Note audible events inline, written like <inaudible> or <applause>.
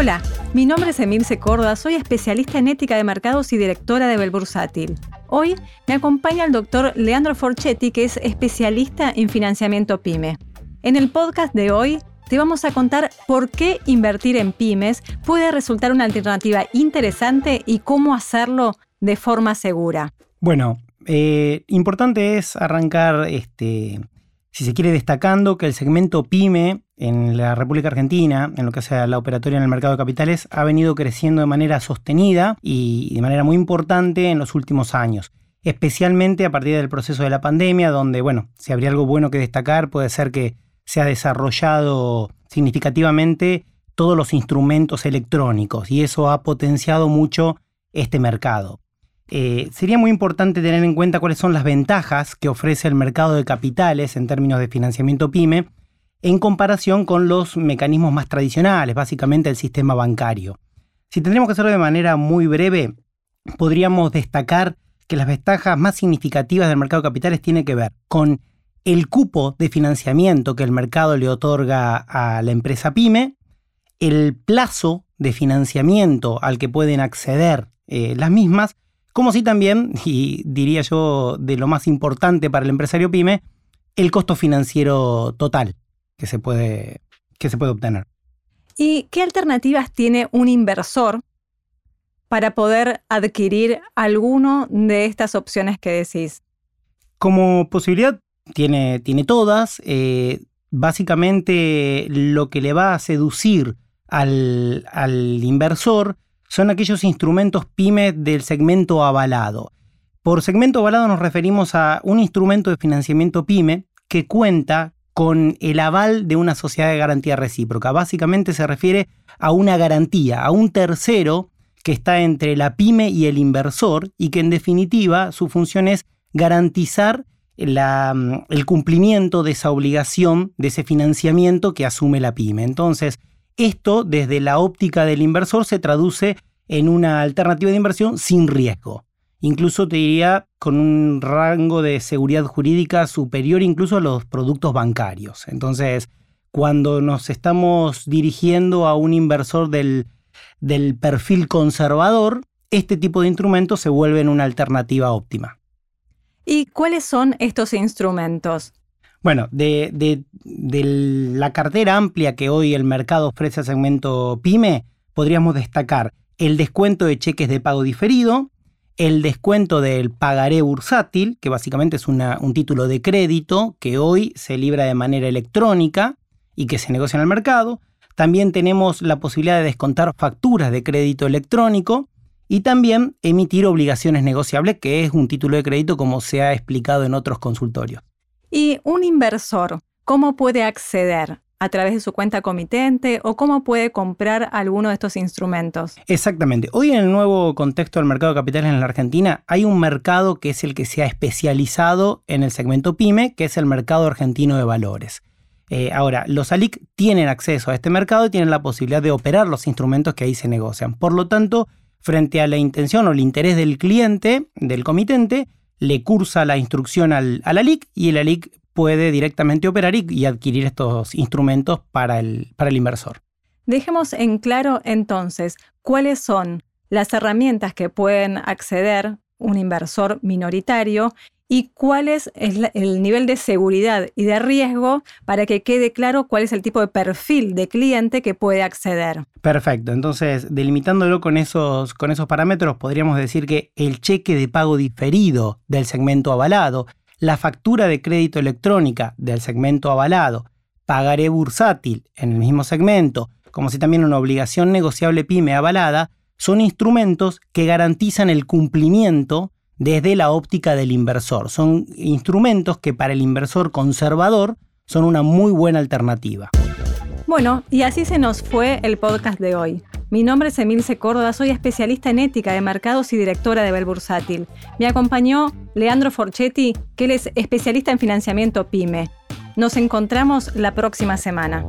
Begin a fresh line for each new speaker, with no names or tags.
Hola, mi nombre es Emilce Córdoba, soy especialista en ética de mercados y directora de Belbursátil. Hoy me acompaña el doctor Leandro Forchetti, que es especialista en financiamiento PYME. En el podcast de hoy te vamos a contar por qué invertir en pymes puede resultar una alternativa interesante y cómo hacerlo de forma segura.
Bueno, eh, importante es arrancar, este, si se quiere, destacando que el segmento pyme en la República Argentina, en lo que sea la operatoria en el mercado de capitales, ha venido creciendo de manera sostenida y de manera muy importante en los últimos años. Especialmente a partir del proceso de la pandemia, donde, bueno, si habría algo bueno que destacar, puede ser que se ha desarrollado significativamente todos los instrumentos electrónicos y eso ha potenciado mucho este mercado. Eh, sería muy importante tener en cuenta cuáles son las ventajas que ofrece el mercado de capitales en términos de financiamiento pyme en comparación con los mecanismos más tradicionales, básicamente el sistema bancario. Si tendríamos que hacerlo de manera muy breve, podríamos destacar que las ventajas más significativas del mercado de capitales tienen que ver con el cupo de financiamiento que el mercado le otorga a la empresa pyme, el plazo de financiamiento al que pueden acceder eh, las mismas, como si también, <laughs> y diría yo de lo más importante para el empresario pyme, el costo financiero total que se puede, que se puede obtener.
¿Y qué alternativas tiene un inversor para poder adquirir alguno de estas opciones que decís?
Como posibilidad tiene, tiene todas. Eh, básicamente lo que le va a seducir al, al inversor son aquellos instrumentos pyme del segmento avalado. Por segmento avalado nos referimos a un instrumento de financiamiento pyme que cuenta con el aval de una sociedad de garantía recíproca. Básicamente se refiere a una garantía, a un tercero que está entre la pyme y el inversor y que en definitiva su función es garantizar Mm, el cumplimiento de esa obligación, de ese financiamiento que asume la pyme. Entonces, esto desde la óptica del inversor se traduce en una alternativa de inversión sin riesgo. Incluso te diría con un rango de seguridad jurídica superior incluso a los productos bancarios. Entonces, cuando nos estamos dirigiendo a un inversor del, del perfil conservador, este tipo de instrumentos se vuelven una alternativa óptima.
¿Y cuáles son estos instrumentos?
Bueno, de, la cartera amplia que hoy el mercado ofrece al segmento PYME, podríamos destacar el descuento de cheques de pago diferido, el descuento del pagaré bursátil, que básicamente es un título de crédito que hoy se libra de manera electrónica y que se negocia en el mercado. También tenemos la posibilidad de descontar facturas de crédito electrónico y también emitir obligaciones negociables, que es un título de crédito como se ha explicado en otros consultorios.
¿Y un inversor cómo puede acceder? ¿A través de su cuenta comitente o cómo puede comprar alguno de estos instrumentos?
Exactamente. Hoy en el nuevo contexto del mercado de capitales en la Argentina hay un mercado que es el que se ha especializado en el segmento PYME, que es el mercado argentino de valores. Eh, ahora, los ALIC tienen acceso a este mercado y tienen la posibilidad de operar los instrumentos que ahí se negocian. Por lo tanto, frente a la intención o el interés del cliente, del comitente, le cursa la instrucción al, a la LIC y el ALIC puede directamente operar y, adquirir estos instrumentos para el, para el inversor.
Dejemos en claro entonces cuáles son las herramientas que pueden acceder un inversor minoritario y cuál es el nivel de seguridad y de riesgo para que quede claro cuál es el tipo de perfil de cliente que puede acceder.
Perfecto, entonces delimitándolo con esos, con esos parámetros podríamos decir que el cheque de pago diferido del segmento avalado, la factura de crédito electrónica del segmento avalado, pagaré bursátil en el mismo segmento, como si también una obligación negociable pyme avalada, son instrumentos que garantizan el cumplimiento desde la óptica del inversor. Son instrumentos que para el inversor conservador son una muy buena alternativa.
Bueno, y así se nos fue el podcast de hoy. Mi nombre es Emilce Córdoba, soy especialista en ética de mercados y directora de Belbursátil. Me acompañó Leandro Forchetti, que él es especialista en financiamiento PYME. Nos encontramos la próxima semana.